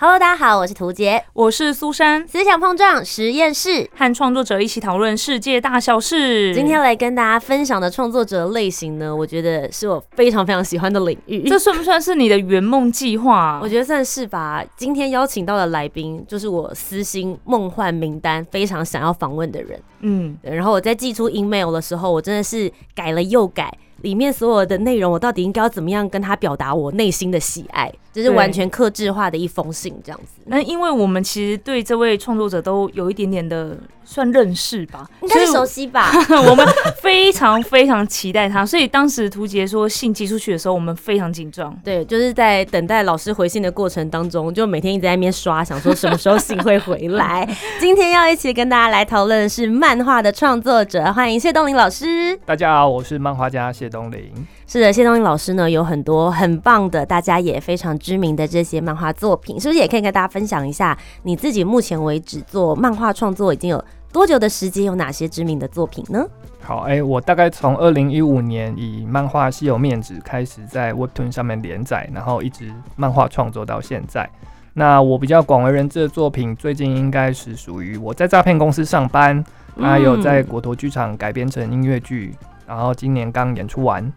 Hello，大家好，我是涂杰，我是苏珊，思想碰撞实验室。和创作者一起讨论世界大小事。今天来跟大家分享的创作者类型呢，我觉得是我非常非常喜欢的领域。这算不算是你的圆梦计划？我觉得算是吧。今天邀请到的来宾，就是我私心梦幻名单非常想要访问的人。嗯，然后我在寄出 email 的时候，我真的是改了又改，里面所有的内容，我到底应该要怎么样跟他表达我内心的喜爱，就是完全克制化的一封信这样子。那因为我们其实对这位创作者都有一点点的算认识吧，应该是熟悉吧？我们非常非常期待他，所以当时图杰说信寄出去的时候，我们非常紧张。对，就是在等待老师回信的过程当中，就每天一直在那边刷，想说什么时候信会回来。今天要一起跟大家来讨论的是漫画的创作者，欢迎谢东林老师。大家好，我是漫画家谢东林。是的，谢东林老师呢有很多很棒的，大家也非常知名的这些漫画作品，是不是也可以跟大家分享一下你自己目前为止做漫画创作已经有多久的时间，有哪些知名的作品呢？好，哎、我大概从二零一五年以漫画《稀有面子》开始在 Webtoon 上面连载，然后一直漫画创作到现在。那我比较广为人知的作品，最近应该是属于我在诈骗公司上班，还有在果陀剧场改编成音乐剧，然后今年刚演出完。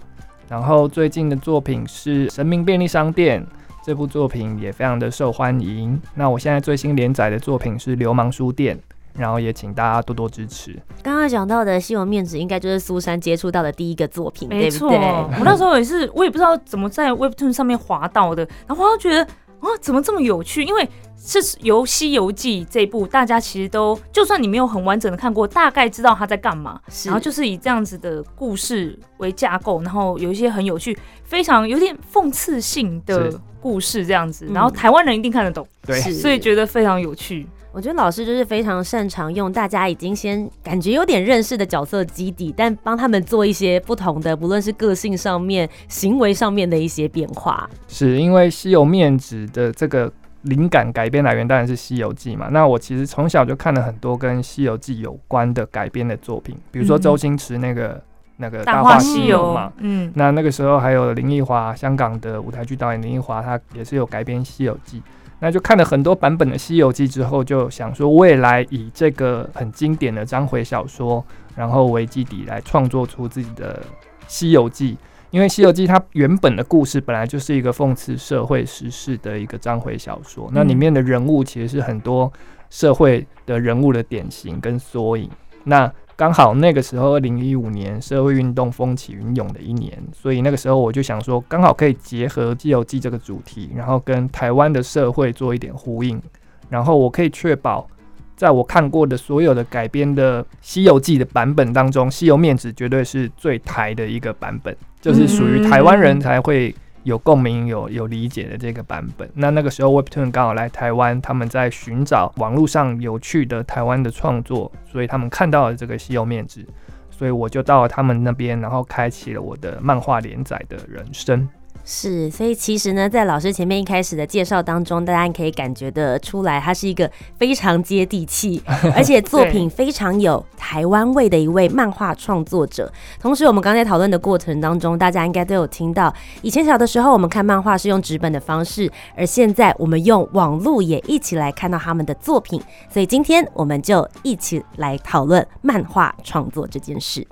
然后最近的作品是《神明便利商店》，这部作品也非常的受欢迎。那我现在最新连载的作品是《流氓书店》，然后也请大家多多支持。刚刚讲到的《西游面子》，应该就是苏珊接触到的第一个作品，没错，对不对？我那时候也是，我也不知道怎么在 Webtoon 上面滑到的，然后我就觉得哇，怎么这么有趣？因为是由《西游记》这一部，大家其实都，就算你没有很完整的看过，大概知道他在干嘛。然后就是以这样子的故事为架构，然后有一些很有趣、非常有点讽刺性的故事这样子，嗯然后台湾人一定看得懂，对，所以觉得非常有趣。我觉得老师就是非常擅长用大家已经先感觉有点认识的角色基底，但帮他们做一些不同的，不论是个性上面、行为上面的一些变化。是因为《西游面纸》的这个灵感改编来源当然是《西游记》嘛。那我其实从小就看了很多跟《西游记》有关的改编的作品，比如说嗯周星驰那个、那个《大话西游嘛。嗯，那那个时候还有林奕华，香港的舞台剧导演林奕华，他也是有改编《西游记》。那就看了很多版本的《西游记》之后，就想说未来以这个很经典的章回小说，然后为基底来创作出自己的《西游记》。因为《西游记》它原本的故事本来就是一个讽刺社会时事的一个章回小说，那里面的人物其实是很多社会的人物的典型跟缩影。那刚好那个时候，二零一五年社会运动风起云涌的一年，所以那个时候我就想说，刚好可以结合《西游记》这个主题，然后跟台湾的社会做一点呼应，然后我可以确保，在我看过的所有的改编的《西游记》的版本当中，《西游面子》绝对是最台的一个版本，就是属于台湾人才会有共鸣、有有理解的这个版本。那那个时候 Webtoon 刚好来台湾，他们在寻找网络上有趣的台湾的创作，所以他们看到了这个《西游面纸》，所以我就到了他们那边，然后开启了我的漫画连载的人生。是，所以其实呢，在老师前面一开始的介绍当中，大家可以感觉得出来，他是一个非常接地气，而且作品非常有台湾味的一位漫画创作者。同时，我们刚才讨论的过程当中，大家应该都有听到，以前小的时候我们看漫画是用纸本的方式，而现在我们用网络也一起来看到他们的作品。所以今天我们就一起来讨论漫画创作这件事。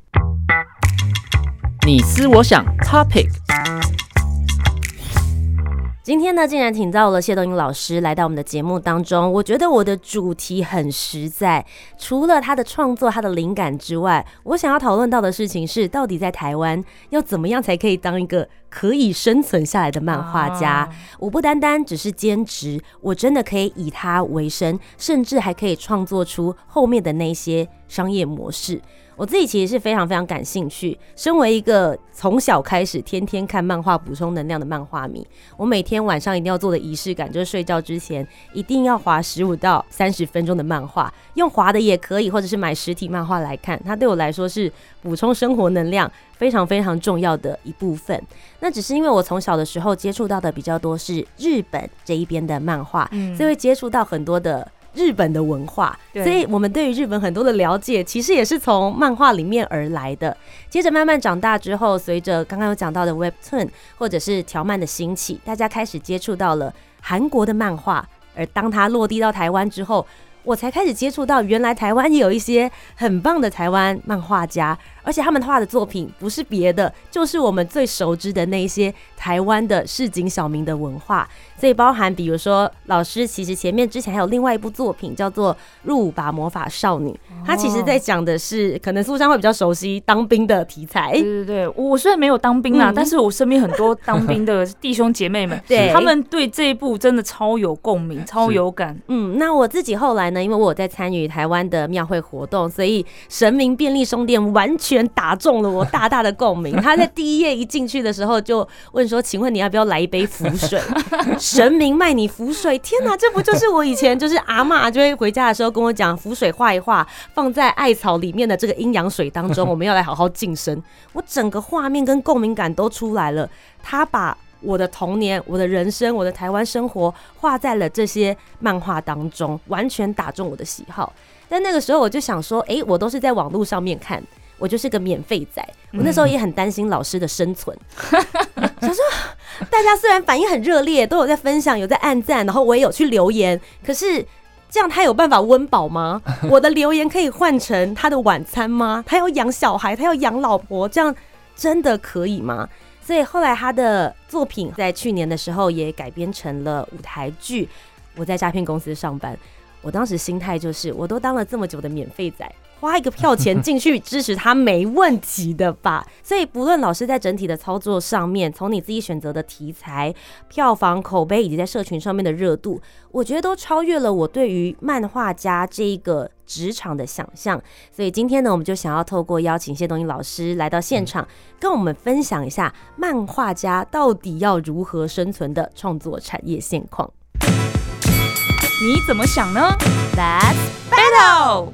你思我想，Topic。今天呢，竟然请到了谢东英老师来到我们的节目当中。我觉得我的主题很实在，除了他的创作、他的灵感之外，我想要讨论到的事情是，到底在台湾要怎么样才可以当一个可以生存下来的漫画家。啊我不单单只是兼职，我真的可以以它为生，甚至还可以创作出后面的那些商业模式。我自己其实是非常非常感兴趣。身为一个从小开始天天看漫画补充能量的漫画迷，我每天晚上一定要做的仪式感就是睡觉之前一定要划十五到三十分钟的漫画，用划的也可以，或者是买实体漫画来看。它对我来说是补充生活能量非常非常重要的一部分。那只是因为我从小的时候接触到的比较多是日本这一边的漫画，嗯所以会接触到很多的日本的文化，所以我们对于日本很多的了解，其实也是从漫画里面而来的。接着慢慢长大之后，随着刚刚有讲到的 Webtoon 或者是条漫的兴起，大家开始接触到了韩国的漫画，而当它落地到台湾之后，我才开始接触到，原来台湾也有一些很棒的台湾漫画家，而且他们画的作品不是别的，就是我们最熟知的那一些台湾的市井小民的文化。所以包含比如说，老师其实前面之前还有另外一部作品叫做《入伍吧魔法少女》，它其实在讲的是可能苏珊会比较熟悉当兵的题材对。对对，我虽然没有当兵啦，嗯但是我身边很多当兵的弟兄姐妹们，对他们对这一部真的超有共鸣，超有感。嗯，那我自己后来呢，因为我有在参与台湾的庙会活动，所以神明便利商店完全打中了我大大的共鸣。他在第一页一进去的时候就问说：“请问你要不要来一杯符水？” 神明卖你符水，天哪，这不就是我以前就是阿嬷就会回家的时候跟我讲，符水画一画，放在艾草里面的这个阴阳水当中，我们要来好好净身。我整个画面跟共鸣感都出来了。他把我的童年、我的人生、我的台湾生活画在了这些漫画当中，完全打中我的喜好。但那个时候我就想说，诶，我都是在网络上面看，我就是个免费仔。我那时候也很担心老师的生存，想说大家虽然反应很热烈，都有在分享，有在按赞，然后我也有去留言，可是。这样他有办法温饱吗？我的留言可以换成他的晚餐吗？他要养小孩，他要养老婆，这样真的可以吗？所以后来他的作品在去年的时候也改编成了舞台剧。我在诈骗公司上班，我当时心态就是，我都当了这么久的免费仔，花一个票钱进去支持他没问题的吧。所以不论老师在整体的操作上面，从你自己选择的题材、票房口碑以及在社群上面的热度，我觉得都超越了我对于漫画家这一个职场的想象。所以今天呢，我们就想要透过邀请谢东英老师来到现场，跟我们分享一下漫画家到底要如何生存的创作产业现况。你怎么想呢 Let's？Battle，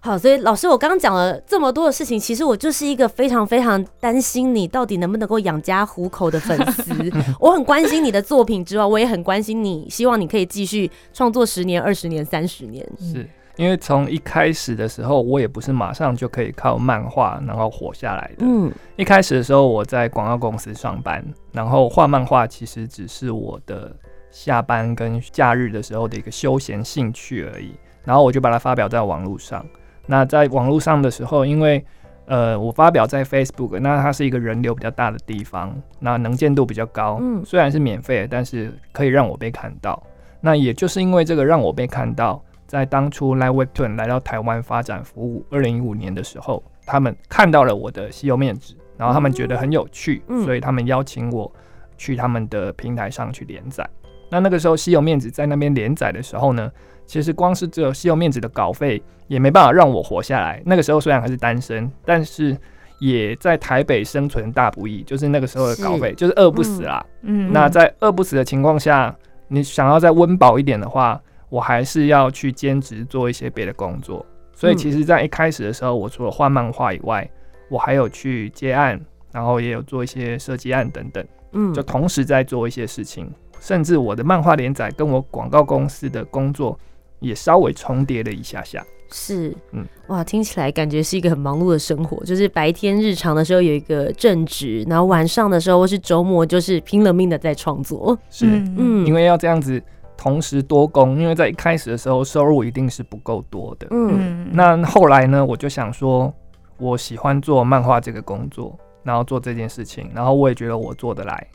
好，所以老师，我刚刚讲了这么多的事情，其实我就是一个非常非常担心你到底能不能够养家糊口的粉丝。我很关心你的作品之外，我也很关心你，希望你可以继续创作十年、二十年、三十年。是因为从一开始的时候，我也不是马上就可以靠漫画然后活下来的。嗯一开始的时候，我在广告公司上班，然后画漫画其实只是我的下班跟假日的时候的一个休闲兴趣而已。然后我就把它发表在网络上。那在网络上的时候，因为呃我发表在 Facebook，那它是一个人流比较大的地方，那能见度比较高。嗯虽然是免费的，但是可以让我被看到。那也就是因为这个让我被看到，在当初 Live Webtoon 来到台湾发展服务，二零一五年的时候，他们看到了我的西游面纸，然后他们觉得很有趣，嗯所以他们邀请我去他们的平台上去连载。那那个时候稀有面子在那边连载的时候呢，其实光是只有稀有面子的稿费也没办法让我活下来。那个时候虽然还是单身，但是也在台北生存大不易，就是那个时候的稿费就是饿不死啦。嗯那在饿不死的情况下，你想要再温饱一点的话，我还是要去兼职做一些别的工作。所以嗯其实，在一开始的时候，我除了画漫画以外，我还有去接案，然后也有做一些设计案等等，嗯就同时在做一些事情。甚至我的漫画连载跟我广告公司的工作也稍微重叠了一下下。是，嗯。哇，听起来感觉是一个很忙碌的生活，就是白天日常的时候有一个正职，然后晚上的时候或是周末就是拼了命的在创作。是，嗯。因为要这样子同时多工，因为在一开始的时候收入一定是不够多的。嗯。那后来呢，我就想说，我喜欢做漫画这个工作，然后做这件事情，然后我也觉得我做得来，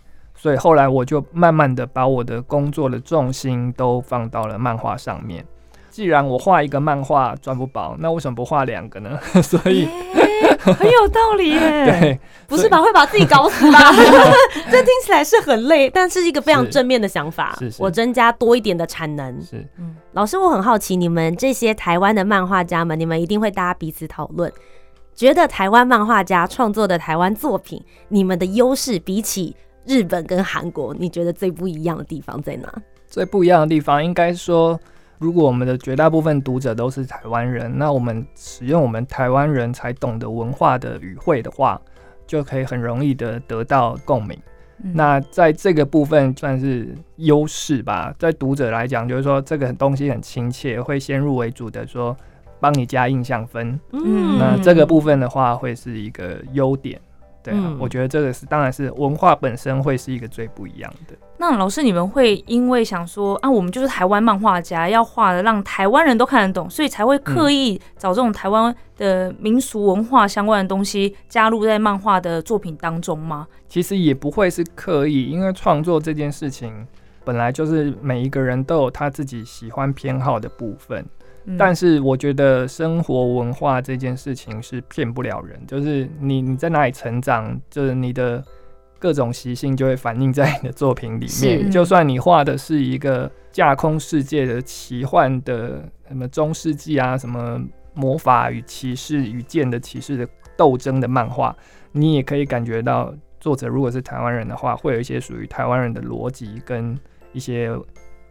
所以后来我就慢慢的把我的工作的重心都放到了漫画上面。既然我画一个漫画赚不饱，那为什么不画两个呢？所以很有道理耶。对，不是吧？会把自己搞死吧？这听起来是很累，但是一个非常正面的想法。是是我增加多一点的产能。是老师，我很好奇，你们这些台湾的漫画家们，你们一定会大家彼此讨论，觉得台湾漫画家创作的台湾作品，你们的优势比起日本跟韩国，你觉得最不一样的地方在哪？最不一样的地方，应该说，如果我们的绝大部分读者都是台湾人，那我们使用我们台湾人才懂得文化的语汇的话，就可以很容易的得到共鸣。嗯那在这个部分算是优势吧，在读者来讲，就是说这个东西很亲切，会先入为主的说帮你加印象分。嗯那这个部分的话，会是一个优点。对啊，嗯我觉得这个是，当然是文化本身会是一个最不一样的。那老师，你们会因为想说啊，我们就是台湾漫画家，要画的让台湾人都看得懂，所以才会刻意找这种台湾的民俗文化相关的东西加入在漫画的作品当中吗？其实也不会是刻意，因为创作这件事情本来就是每一个人都有他自己喜欢偏好的部分。嗯但是我觉得生活文化这件事情是骗不了人，就是你你在哪里成长，就是你的各种习性就会反映在你的作品里面。就算你画的是一个架空世界的奇幻的什么中世纪啊，什么魔法与骑士与剑的骑士的斗争的漫画，你也可以感觉到作者如果是台湾人的话，会有一些属于台湾人的逻辑跟一些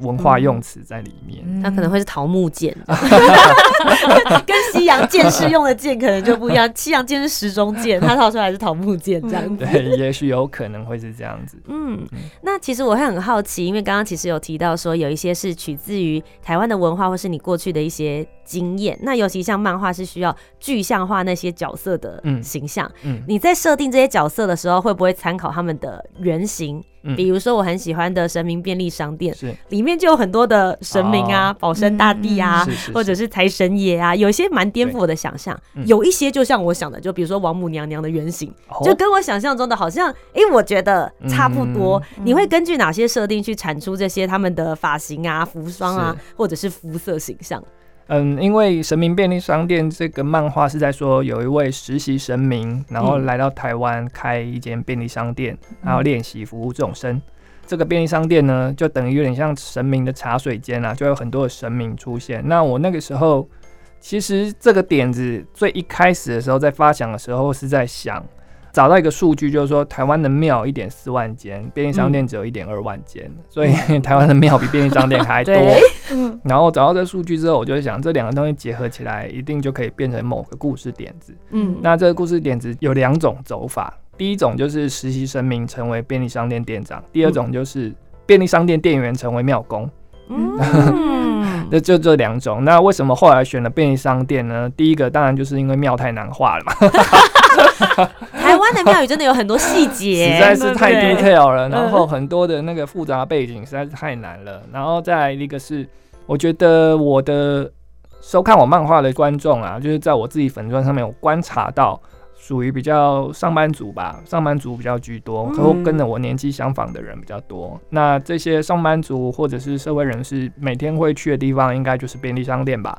文化用词在里面。嗯它可能会是桃木剑，跟西洋剑士用的剑可能就不一样。西洋剑是时钟剑，它套出来是桃木剑这样子。对，也许有可能会是这样子。嗯，那其实我会很好奇，因为刚刚其实有提到说有一些是取自于台湾的文化，或是你过去的一些经验。那尤其像漫画是需要具象化那些角色的嗯。形象，嗯。你在设定这些角色的时候，会不会参考他们的原型？嗯。比如说我很喜欢的神明便利商店，是。里面就有很多的神明啊，哦。保生大帝啊，或者是财神爷啊，有一些蛮颠覆我的想象，嗯。有一些就像我想的，就比如说王母娘娘的原型，哦。就跟我想象中的好像，诶，我觉得差不多。嗯。你会根据哪些设定去产出这些他们的发型啊、服装啊，或者是肤色形象？嗯，因为神明便利商店这个漫画是在说有一位实习神明，然后嗯来到台湾开一间便利商店，然后练习服务众生。这个便利商店呢，就等于有点像神明的茶水间啊，就有很多的神明出现。那我那个时候，其实这个点子最一开始的时候，在发想的时候是在想，找到一个数据，就是说台湾的庙一点四万间，便利商店只有一点二万间，所以 台湾的庙比便利商店还多。嗯然后找到这数据之后，我就会想这两个东西结合起来，一定就可以变成某个故事点子。嗯，那这个故事点子有两种走法，第一种就是实习生名成为便利商店店长，第二种就是便利商店店员成为庙工。嗯，那就这两种。那为什么后来选了便利商店呢？第一个当然就是因为庙太难画了嘛，台湾的庙宇真的有很多细节，实在是太 detail 了，嗯然后很多的那个复杂背景实在是太难了。然后再来一个是，我觉得我的收看我漫画的观众啊，就是在我自己粉钻上面，我观察到。属于比较上班族吧，上班族比较居多，然后跟着我年纪相仿的人比较多。那这些上班族或者是社会人士每天会去的地方，应该就是便利商店吧。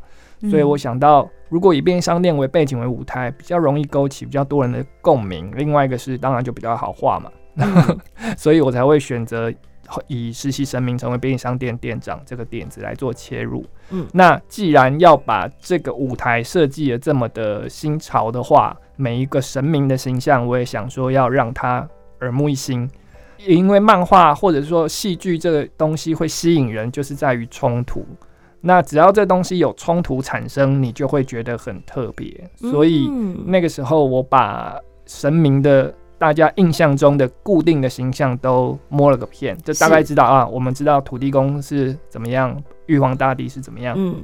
所以我想到，如果以便利商店为背景为舞台，比较容易勾起比较多人的共鸣。另外一个是，当然就比较好画嘛，所以我才会选择以实习神明成为便利商店店长这个点子来做切入。嗯那既然要把这个舞台设计的这么的新潮的话，每一个神明的形象，我也想说要让他耳目一新。因为漫画或者说戏剧这个东西会吸引人，就是在于冲突。那只要这东西有冲突产生，你就会觉得很特别。所以嗯那个时候，我把神明的大家印象中的固定的形象都摸了个遍，就大概知道啊，我们知道土地公是怎么样，玉皇大帝是怎么样。嗯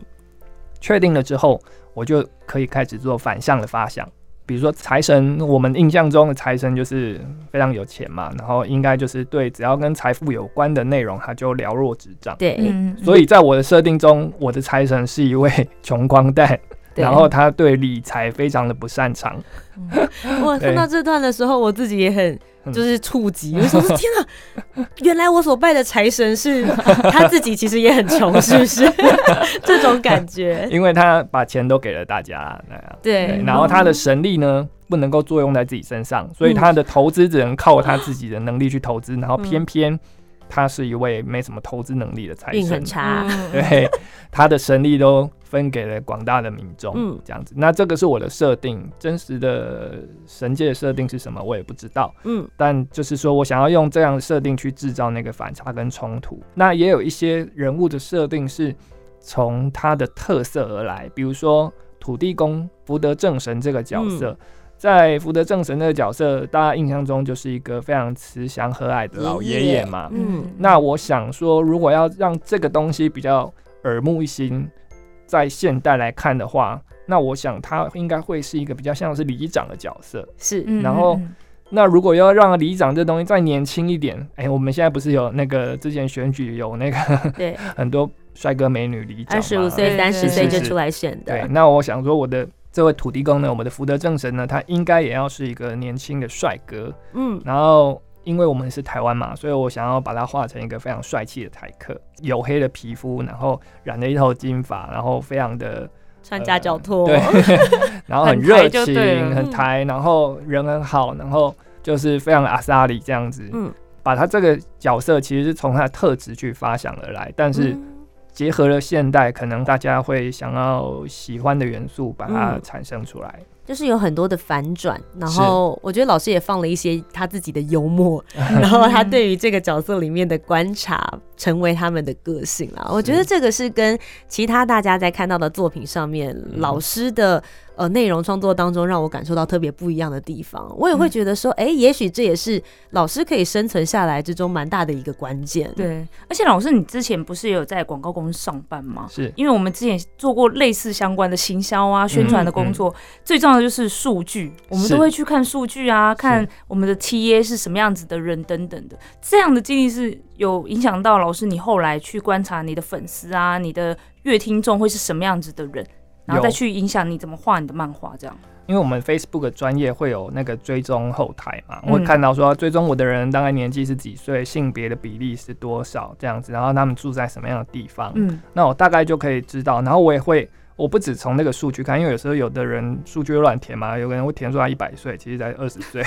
确定了之后，我就可以开始做反向的发想。比如说财神，我们印象中的财神就是非常有钱嘛，然后应该就是对只要跟财富有关的内容，他就了若指掌。对，嗯，所以在我的设定中，我的财神是一位穷光蛋，对然后他对理财非常的不擅长。我看 到这段的时候，我自己也很嗯。就是触及，我想说天啊，原来我所拜的财神是他自己，其实也很穷，是不是？这种感觉，因为他把钱都给了大家，那样。对，对，然后他的神力呢，不能够作用在自己身上，所以他的投资只能靠他自己的能力去投资，然后偏偏他是一位没什么投资能力的财神。运很，差，嗯对，他的神力都分给了广大的民众，嗯这样子。那这个是我的设定，真实的神界的设定是什么，我也不知道。嗯但就是说我想要用这样的设定去制造那个反差跟冲突。那也有一些人物的设定是从他的特色而来，比如说土地公福德正神这个角色。嗯在福德正神这个角色，大家印象中就是一个非常慈祥和蔼的老爷爷嘛。嗯那我想说，如果要让这个东西比较耳目一新，在现代来看的话，那我想他应该会是一个比较像是里长的角色。是。嗯然后嗯那如果要让里长这东西再年轻一点，哎、我们现在不是有那个之前选举有那个对，很多帅哥美女里长二十五嘛岁、对三十岁就出来选对，那我想说，我的这位土地公呢，我们的福德正神呢，他应该也要是一个年轻的帅哥。嗯。然后，因为我们是台湾嘛，所以我想要把它画成一个非常帅气的台客，黝黑的皮肤，然后染了一头金发，然后非常的穿夹脚拖，对，然后很很热情很台，然后人很好，然后就是非常的阿萨里这样子。嗯，把他这个角色其实是从他的特质去发想而来，但是嗯。结合了现代可能大家会想要喜欢的元素，把它嗯。产生出来。就是有很多的反转，然后我觉得老师也放了一些他自己的幽默，然嗯后他对于这个角色里面的观察，成为他们的个性啦。我觉得这个是跟其他大家在看到的作品上面，嗯。老师的呃内容创作当中，让我感受到特别不一样的地方。我也会觉得说，哎、也许这也是老师可以生存下来之中蛮大的一个关键。对，而且老师，你之前不是也有在广告公司上班吗？是因为我们之前做过类似相关的行销啊、宣传的工作，最重要的就是数据，我们都会去看数据啊，看我们的 TA 是什么样子的人等等的。这样的经历是有影响到老师你后来去观察你的粉丝啊、你的乐听众会是什么样子的人，然后再去影响你怎么画你的漫画，这样。因为我们 Facebook 的专业会有那个追踪后台嘛，会看到说追踪我的人大概年纪是几岁，性别的比例是多少这样子，然后他们住在什么样的地方，嗯，那我大概就可以知道。然后我也会，我不止从那个数据看，因为有时候有的人数据乱填嘛，有个人会填出他一百岁，其实才二十岁，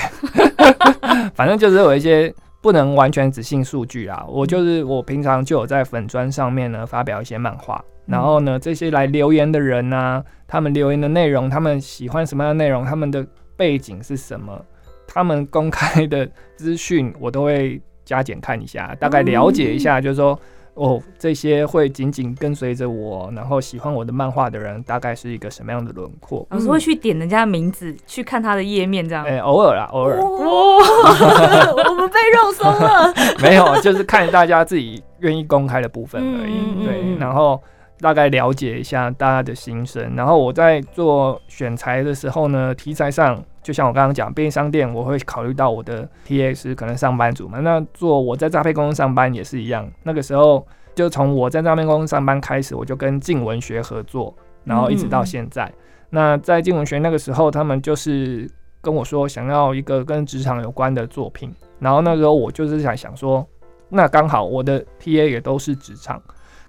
反正就是有一些不能完全只信数据啦。我就是我平常就有在粉砖上面呢发表一些漫画，然后呢这些来留言的人呢、他们留言的内容，他们喜欢什么样的内容，他们的背景是什么，他们公开的资讯我都会加减看一下，大概了解一下，就是说。哦，这些会紧紧跟随着我，然后喜欢我的漫画的人，大概是一个什么样的轮廓？我是会去点人家的名字，去看他的页面，这样。哎、偶尔啦，偶尔、我们被肉松了。没有，就是看大家自己愿意公开的部分而已。嗯嗯对，嗯然后大概了解一下大家的心声。然后我在做选材的时候呢，题材上，就像我刚刚讲，便利商店，我会考虑到我的 TA 是可能上班族嘛。那做我在诈骗公司上班也是一样，那个时候就从我在诈骗公司上班开始，我就跟静文学合作，然后一直到现在。那在静文学那个时候，他们就是跟我说想要一个跟职场有关的作品，然后那时候我就是想想说，那刚好我的 TA 也都是职场，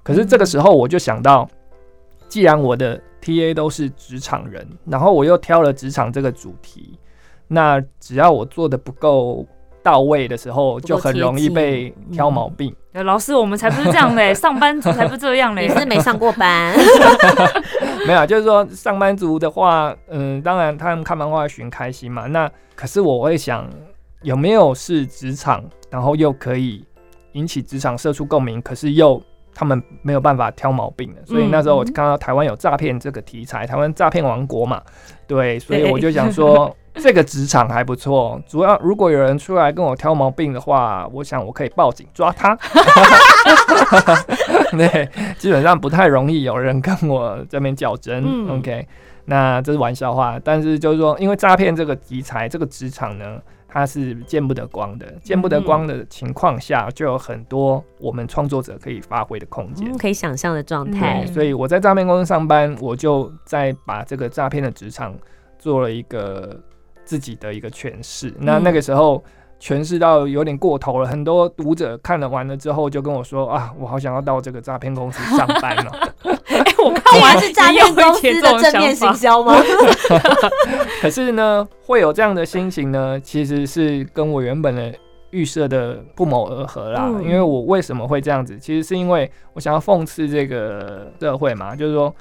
可是这个时候我就想到，既然我的 TA 都是职场人，然后我又挑了职场这个主题，那只要我做的不够到位的时候，就很容易被挑毛病。呃老师，我们才不是这样嘞，上班族才不是这样嘞你。是没上过班，没有，就是说上班族的话，嗯，当然他们看漫画寻开心嘛。那可是我会想，有没有是职场，然后又可以引起职场社畜共鸣，可是又他们没有办法挑毛病的。所以那时候我看到台湾有诈骗这个题材，台湾诈骗王国嘛，对，所以我就想说。这个职场还不错，主要如果有人出来跟我挑毛病的话，我想我可以报警抓他。对，基本上不太容易有人跟我这边较真。嗯 OK，那这是玩笑话，但是就是说，因为诈骗这个题材，这个职场呢，它是见不得光的，见不得光的情况下，就有很多我们创作者可以发挥的空间。嗯可以想象的状态嗯。所以我在诈骗公司上班，我就在把这个诈骗的职场做了一个自己的一个诠释。那那个时候诠释到有点过头了，很多读者看了完了之后就跟我说啊，我好想要到这个诈骗公司上班哦。哎、我刚竟然是诈骗公司的正面行销吗？可是呢，会有这样的心情呢，其实是跟我原本的预设的不谋而合啦。嗯因为我为什么会这样子，其实是因为我想要讽刺这个社会嘛，就是说，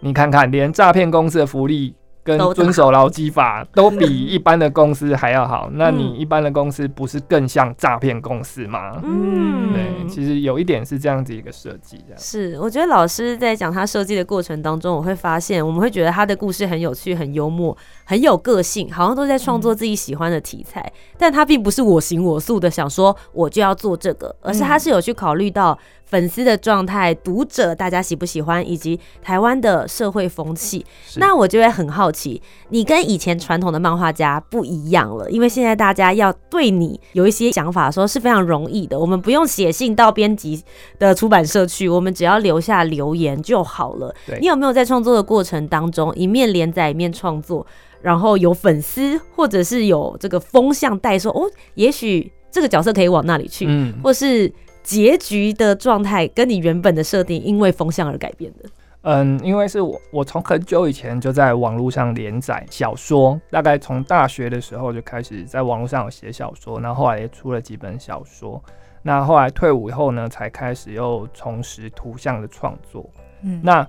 你看看，连诈骗公司的福利。跟遵守劳基法都比一般的公司还要好，那你嗯一般的公司不是更像诈骗公司吗？嗯，对，其实有一点是这样子一个设计，这样。是，我觉得老师在讲他设计的过程当中，我会发现，我们会觉得他的故事很有趣、很幽默、很有个性，好像都在创作自己喜欢的题材。但他并不是我行我素的想说我就要做这个，而是他是有去考虑到粉丝的状态、读者大家喜不喜欢，以及台湾的社会风气。那我就会很好奇，你跟以前传统的漫画家不一样了，因为现在大家要对你有一些想法说是非常容易的，我们不用写信到编辑的出版社去，我们只要留下留言就好了。你有没有在创作的过程当中，一面连载一面创作，然后有粉丝或者是有这个风向带说，哦，也许这个角色可以往那里去，嗯，或是结局的状态跟你原本的设定因为风向而改变的？嗯，因为是我我从很久以前就在网络上连载小说，大概从大学的时候就开始在网络上有写小说，然后后来也出了几本小说。那后来退伍以后呢，才开始又重拾图像的创作。嗯那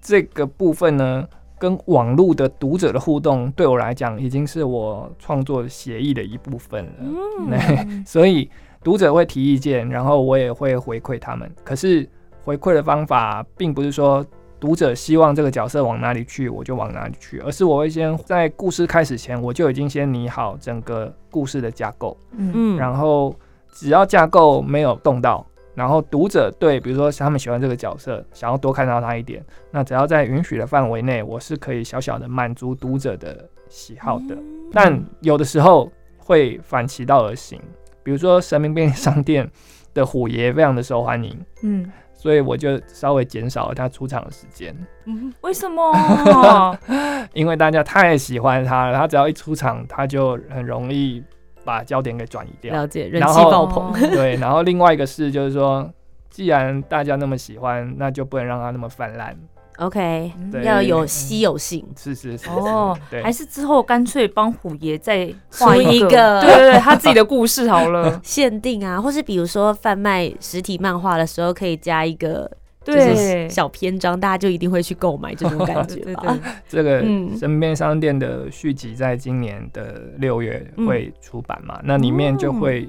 这个部分呢，跟网络的读者的互动，对我来讲已经是我创作协议的一部分了。嗯，所以读者会提意见，然后我也会回馈他们。可是回馈的方法，并不是说读者希望这个角色往哪里去，我就往哪里去，而是我会先在故事开始前，我就已经先拟好整个故事的架构，嗯嗯然后只要架构没有动到。然后读者对，比如说他们喜欢这个角色，想要多看到他一点，那只要在允许的范围内，我是可以小小的满足读者的喜好的。但有的时候会反其道而行，比如说神明便利商店的虎爷非常的受欢迎，嗯，所以我就稍微减少了他出场的时间，嗯为什么？因为大家太喜欢他了，他只要一出场，他就很容易把焦点给转移掉。了解，人气爆棚。对，然后另外一个是就是说，既然大家那么喜欢，那就不能让他那么泛滥。OK，对要有稀有性。是是是，哦对还，是之后干脆帮虎爷再画出一个，对对对，他自己的故事好了。限定啊，或是比如说贩卖实体漫画的时候，可以加一个就对是小篇章，大家就一定会去购买这种感觉 对对吧。对，这个嗯身边商店的续集在今年的六月会出版嘛？那里面就会、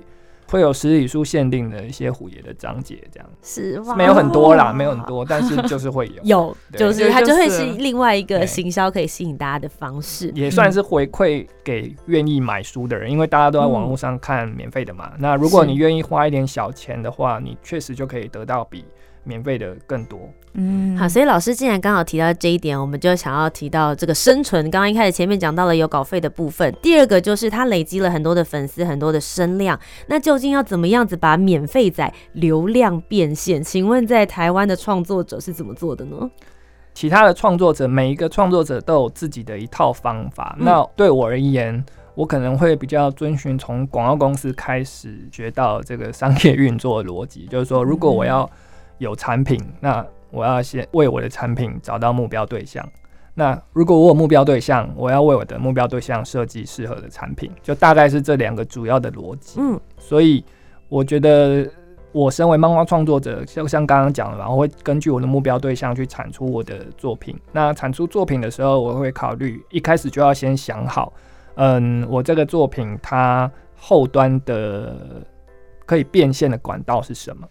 会有实体书限定的一些虎爷的章节，这样是哇没有很多啦，没有很。多，但是就是会有，有，就是它就会是是另外一个行销可以吸引大家的方式。也算是回馈给愿意买书的人，因为大家都在网络上看免费的嘛。那如果你愿意花一点小钱的话，你确实就可以得到比免费的更多。嗯好，所以老师既然刚好提到这一点，我们就想要提到这个生存。刚刚一开始前面讲到了有稿费的部分，第二个就是它累积了很多的粉丝，很多的声量。那究竟要怎么样子把免费仔流量变现？请问在台湾的创作者是怎么做的呢？其他的创作者，每一个创作者都有自己的一套方法。嗯那对我而言，我可能会比较遵循从广告公司开始学到这个商业运作的逻辑，就是说，如果我要有产品，那我要先为我的产品找到目标对象。那如果我有目标对象，我要为我的目标对象设计适合的产品，就大概是这两个主要的逻辑。嗯，所以我觉得，我身为漫画创作者，就像刚刚讲的嘛，我会根据我的目标对象去产出我的作品。那产出作品的时候，我会考虑一开始就要先想好，嗯，我这个作品它后端的可以变现的管道是什么，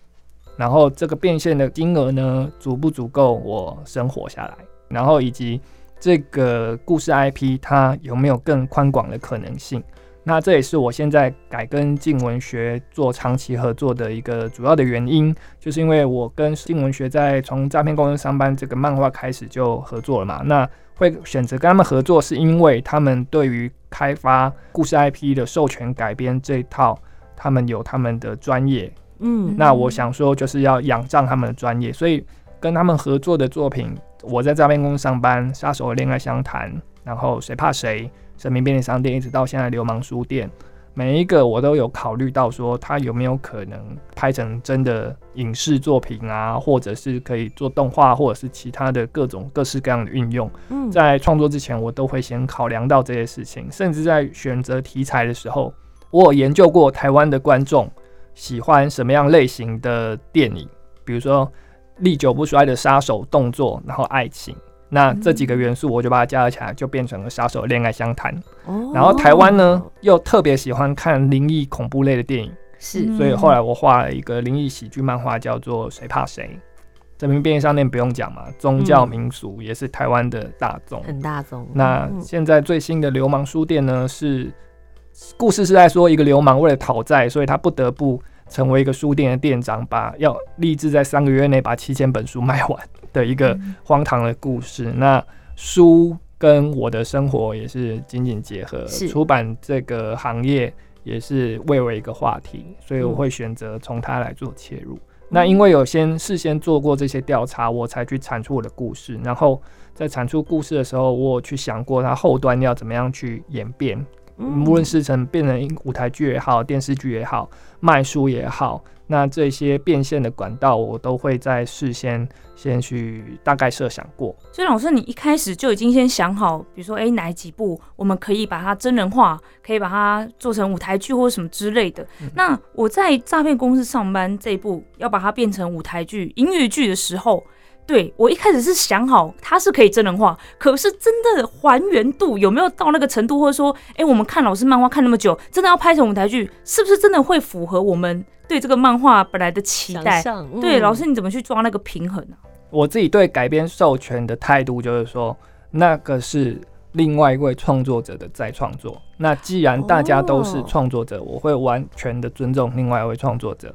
然后这个变现的金额呢，足不足够我生活下来，然后以及这个故事 IP 它有没有更宽广的可能性。那这也是我现在改跟静文学做长期合作的一个主要的原因，就是因为我跟静文学在从诈骗公司上班这个漫画开始就合作了嘛。那会选择跟他们合作，是因为他们对于开发故事 IP 的授权改编这一套，他们有他们的专业。嗯，那我想说，就是要仰仗他们的专业，所以跟他们合作的作品，我在诈骗公司上班，《杀手的恋爱相谈》，然后谁怕谁。神明便利商店，一直到现在流氓书店，每一个我都有考虑到说，他有没有可能拍成真的影视作品啊，或者是可以做动画，或者是其他的各种各式各样的运用。嗯，在创作之前，我都会先考量到这些事情，甚至在选择题材的时候，我有研究过台湾的观众喜欢什么样类型的电影，比如说历久不衰的杀手动作，然后爱情。那这几个元素，我就把它加了起来，就变成了杀手恋爱相谈。哦然后台湾呢，又特别喜欢看灵异恐怖类的电影，是嗯所以后来我画了一个灵异喜剧漫画，叫做《谁怕谁》。这名便利商店不用讲嘛，宗教民俗也是台湾的大众。很大众。那嗯现在最新的流氓书店呢，是故事是在说一个流氓为了讨债，所以他不得不成为一个书店的店长，把要立志在三个月内把七千本书卖完的一个荒唐的故事。那书跟我的生活也是紧紧结合，出版这个行业也是为我一个话题，所以我会选择从它来做切入。那因为有先事先做过这些调查，我才去产出我的故事。然后在产出故事的时候，我有去想过它后端要怎么样去演变，嗯无论是成变成舞台剧也好，电视剧也好，卖书也好，那这些变现的管道，我都会在事先先去大概设想过。所以老师，你一开始就已经先想好，比如说，哎、哪几部我们可以把它真人化，可以把它做成舞台剧或者什么之类的。那我在诈骗公司上班这一步，要把它变成舞台剧、音乐剧的时候，对我一开始是想好它是可以真人化，可是真的还原度有没有到那个程度，或者说，哎、我们看老师漫画看那么久，真的要拍成舞台剧，是不是真的会符合我们对这个漫画本来的期待？对，嗯老师你怎么去抓那个平衡啊？我自己对改编授权的态度就是说，那个是另外一位创作者的再创作。那既然大家都是哦创作者，我会完全的尊重另外一位创作者。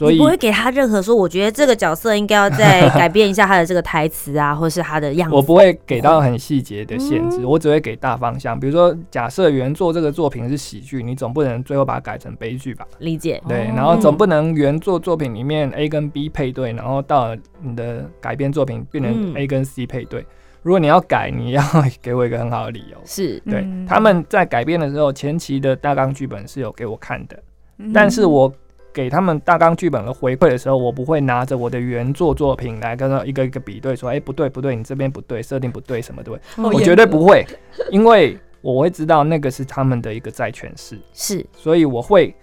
所以不会给他任何说，我觉得这个角色应该要再改变一下他的这个台词啊，或是他的样子。我不会给到很细节的限制，嗯我只会给大方向。比如说，假设原作这个作品是喜剧，你总不能最后把它改成悲剧吧？理解。对，哦然后总不能原作作品里面 A 跟 B 配对，然后到你的改编作品变成嗯 A 跟 C 配对。如果你要改，你要给我一个很好的理由。是对，嗯他们在改编的时候，前期的大纲剧本是有给我看的，嗯但是我给他们大纲剧本的回馈的时候，我不会拿着我的原作作品来跟他一个一个比对，说，哎、不对不对，你这边不对，设定不对，什么对，哦我绝对不会，因为我会知道那个是他们的一个再诠释，是所以我会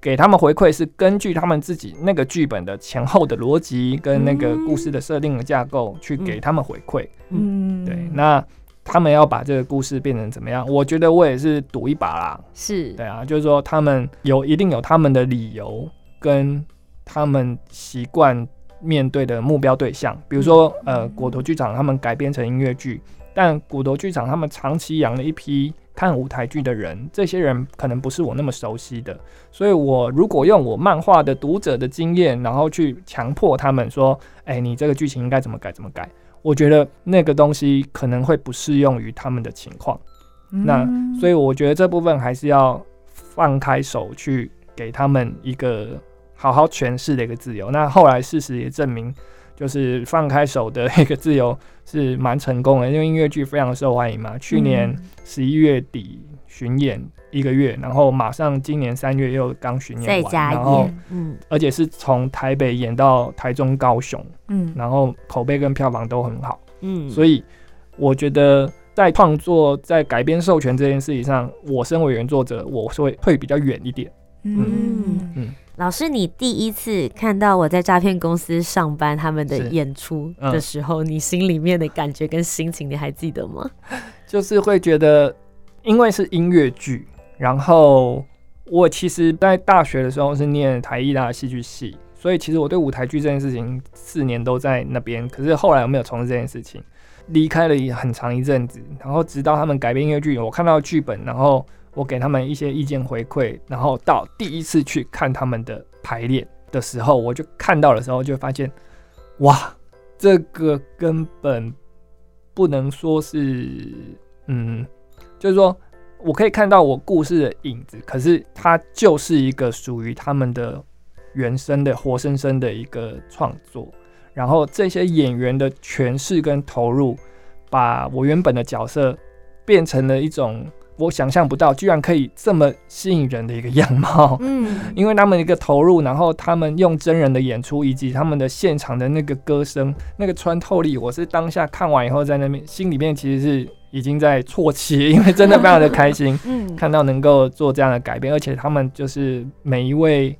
给他们回馈是根据他们自己那个剧本的前后的逻辑跟那个故事的设定的架构去给他们回馈。嗯对，那他们要把这个故事变成怎么样？我觉得我也是赌一把啦。是，对啊，就是说他们有一定有他们的理由跟他们习惯面对的目标对象，比如说呃，骨头剧场他们改编成音乐剧，但骨头剧场他们长期养了一批看舞台剧的人，这些人可能不是我那么熟悉的，所以我如果用我漫画的读者的经验，然后去强迫他们说，哎、你这个剧情应该怎么改怎么改，我觉得那个东西可能会不适用于他们的情况。那嗯。所以我觉得这部分还是要放开手去给他们一个好好诠释的一个自由。那后来事实也证明，就是放开手的一个自由是蛮成功的，因为音乐剧非常受欢迎嘛。去年嗯十一月底巡演一个月，然后马上今年三月又刚巡演完，然后演，嗯，而且是从台北演到台中、高雄，嗯然后口碑跟票房都很好。嗯，所以我觉得在创作、在改编授权这件事情上，我身为原作者，我是会会比较远一点。嗯。嗯。老师，你第一次看到我在诈骗公司上班他们的演出嗯。的时候，你心里面的感觉跟心情，你还记得吗？就是会觉得，因为是音乐剧，然后我其实在大学的时候是念台艺大的戏剧系，所以其实我对舞台剧这件事情四年都在那边，可是后来我没有从事这件事情，离开了很长一阵子，然后直到他们改编音乐剧，我看到剧本，然后我给他们一些意见回馈，然后到第一次去看他们的排练的时候，我就看到的时候就发现，哇，这个根本不能说是，嗯，就是说我可以看到我故事的影子，可是它就是一个属于他们的原生的、活生生的一个创作。然后这些演员的诠释跟投入，把我原本的角色变成了一种我想象不到，居然可以这么吸引人的一个样貌。嗯，因为他们一个投入，然后他们用真人的演出，以及他们的现场的那个歌声、那个穿透力，我是当下看完以后，在那边心里面其实是已经在啜泣，因为真的非常的开心，嗯，看到能够做这样的改变，而且他们就是每一位，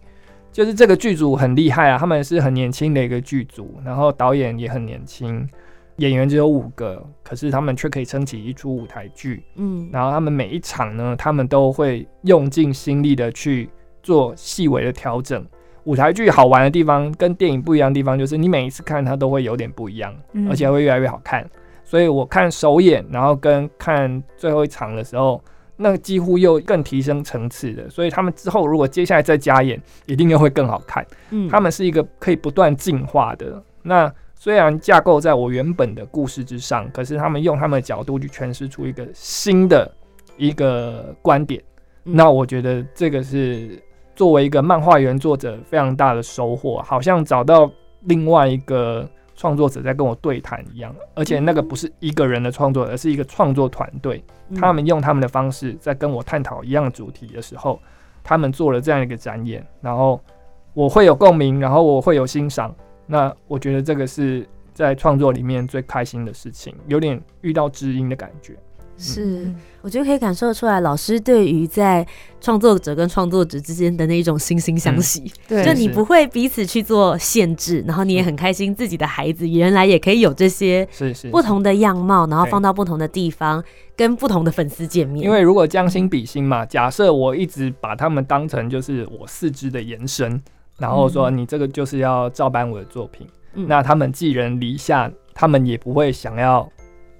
就是这个剧组很厉害啊，他们是很年轻的一个剧组，然后导演也很年轻。演员只有五个，可是他们却可以撑起一出舞台剧。嗯，然后他们每一场呢，他们都会用尽心力的去做细微的调整。舞台剧好玩的地方跟电影不一样的地方，就是你每一次看它都会有点不一样，嗯而且会越来越好看。所以我看首演，然后跟看最后一场的时候，那几乎又更提升层次的。所以他们之后如果接下来再加演，一定又会更好看。嗯，他们是一个可以不断进化的。那虽然架构在我原本的故事之上，可是他们用他们的角度去诠释出一个新的一个观点。嗯那我觉得这个是作为一个漫画原作者非常大的收获，好像找到另外一个创作者在跟我对谈一样。而且那个不是一个人的创作，而是一个创作团队。嗯他们用他们的方式在跟我探讨一样主题的时候，他们做了这样一个展演，然后我会有共鸣，然后我会有欣赏。那我觉得这个是在创作里面最开心的事情，有点遇到知音的感觉。是，我觉得可以感受出来，老师对于在创作者跟创作者之间的那一种惺惺相惜，对就你不会彼此去做限制，然后你也很开心自己的孩子原来也可以有这些是是不同的样貌，然后放到不同的地方，跟不同的粉丝见面。因为如果将心比心嘛，假设我一直把他们当成就是我四肢的延伸，然后说你这个就是要照搬我的作品，嗯。那他们寄人篱下，他们也不会想要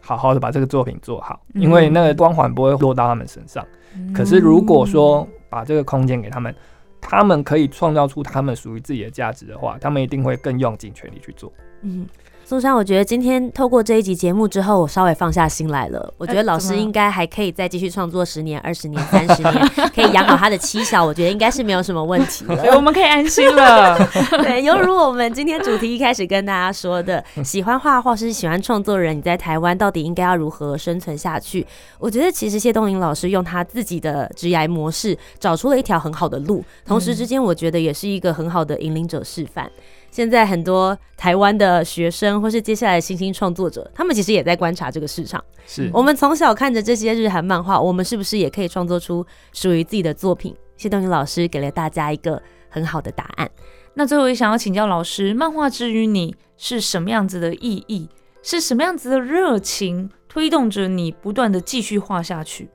好好的把这个作品做好，嗯。因为那个光环不会落到他们身上。可是如果说把这个空间给他们，他们可以创造出他们属于自己的价值的话，他们一定会更用尽全力去做。嗯，苏珊，我觉得今天透过这一集节目之后，我稍微放下心来了。我觉得老师应该还可以再继续创作十年、二十年、三十年，可以养好他的妻小，我觉得应该是没有什么问题 对，了。我们可以安心了。对，犹如我们今天主题一开始跟大家说的，喜欢画画或是喜欢创作人，你在台湾到底应该要如何生存下去？我觉得其实谢东林老师用他自己的职涯模式，找出了一条很好的路，同时之间我觉得也是一个很好的引领者示范。现在很多台湾的学生或是接下来的新兴创作者，他们其实也在观察这个市场。是我们从小看着这些日韩漫画，我们是不是也可以创作出属于自己的作品？谢东云老师给了大家一个很好的答案。那最后也想要请教老师，漫画之于你是什么样子的意义？是什么样子的热情推动着你不断的继续画下去？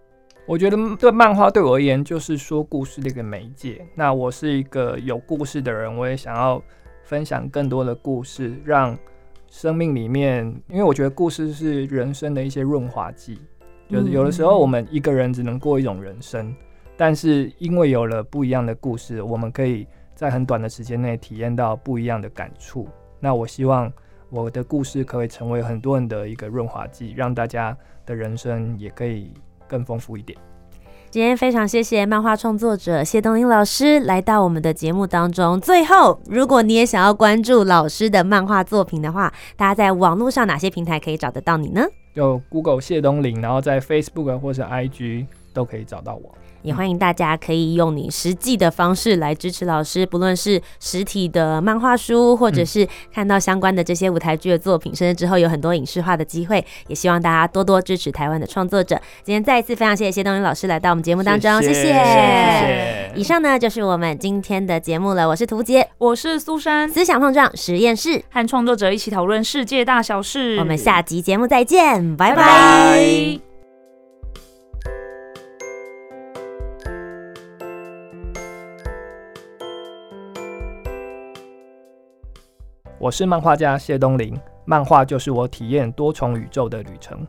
我觉得对漫画对我而言就是说故事的一个媒介。那我是一个有故事的人，我也想要分享更多的故事，让生命里面，因为我觉得故事是人生的一些润滑剂。就是有的时候我们一个人只能过一种人生，但是因为有了不一样的故事，我们可以在很短的时间内体验到不一样的感触。那我希望我的故事可以成为很多人的一个润滑剂，让大家的人生也可以更丰富一点。今天非常谢谢漫画创作者谢东林老师来到我们的节目当中。最后，如果你也想要关注老师的漫画作品的话，大家在网络上哪些平台可以找得到你呢？就 Google 谢东林，然后在 Facebook 或是 IG 都可以找到我。也欢迎大家可以用你实际的方式来支持老师，不论是实体的漫画书，或者是看到相关的这些舞台剧的作品，甚至之后有很多影视化的机会，也希望大家多多支持台湾的创作者。今天再一次非常谢谢谢东云老师来到我们节目当中，谢谢。谢以上呢就是我们今天的节目了，我是涂杰，我是苏珊，思想碰撞实验室，和创作者一起讨论世界大小事。我们下集节目再见，拜拜。拜拜我是漫画家谢东林，漫画就是我体验多重宇宙的旅程。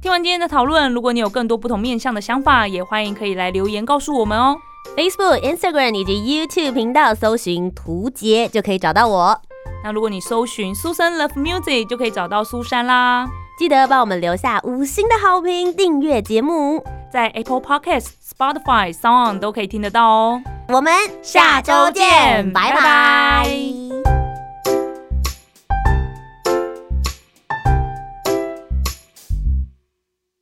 听完今天的讨论，如果你有更多不同面向的想法，也欢迎可以来留言告诉我们哦。Facebook、Instagram 以及 YouTube 频道搜寻图杰就可以找到我。那如果你搜寻 Susan Love Music，就可以找到苏珊啦。记得帮我们留下五星的好评，订阅节目。在 Apple Podcast、Spotify、Sound 都可以听得到哦。我们下周见，拜拜。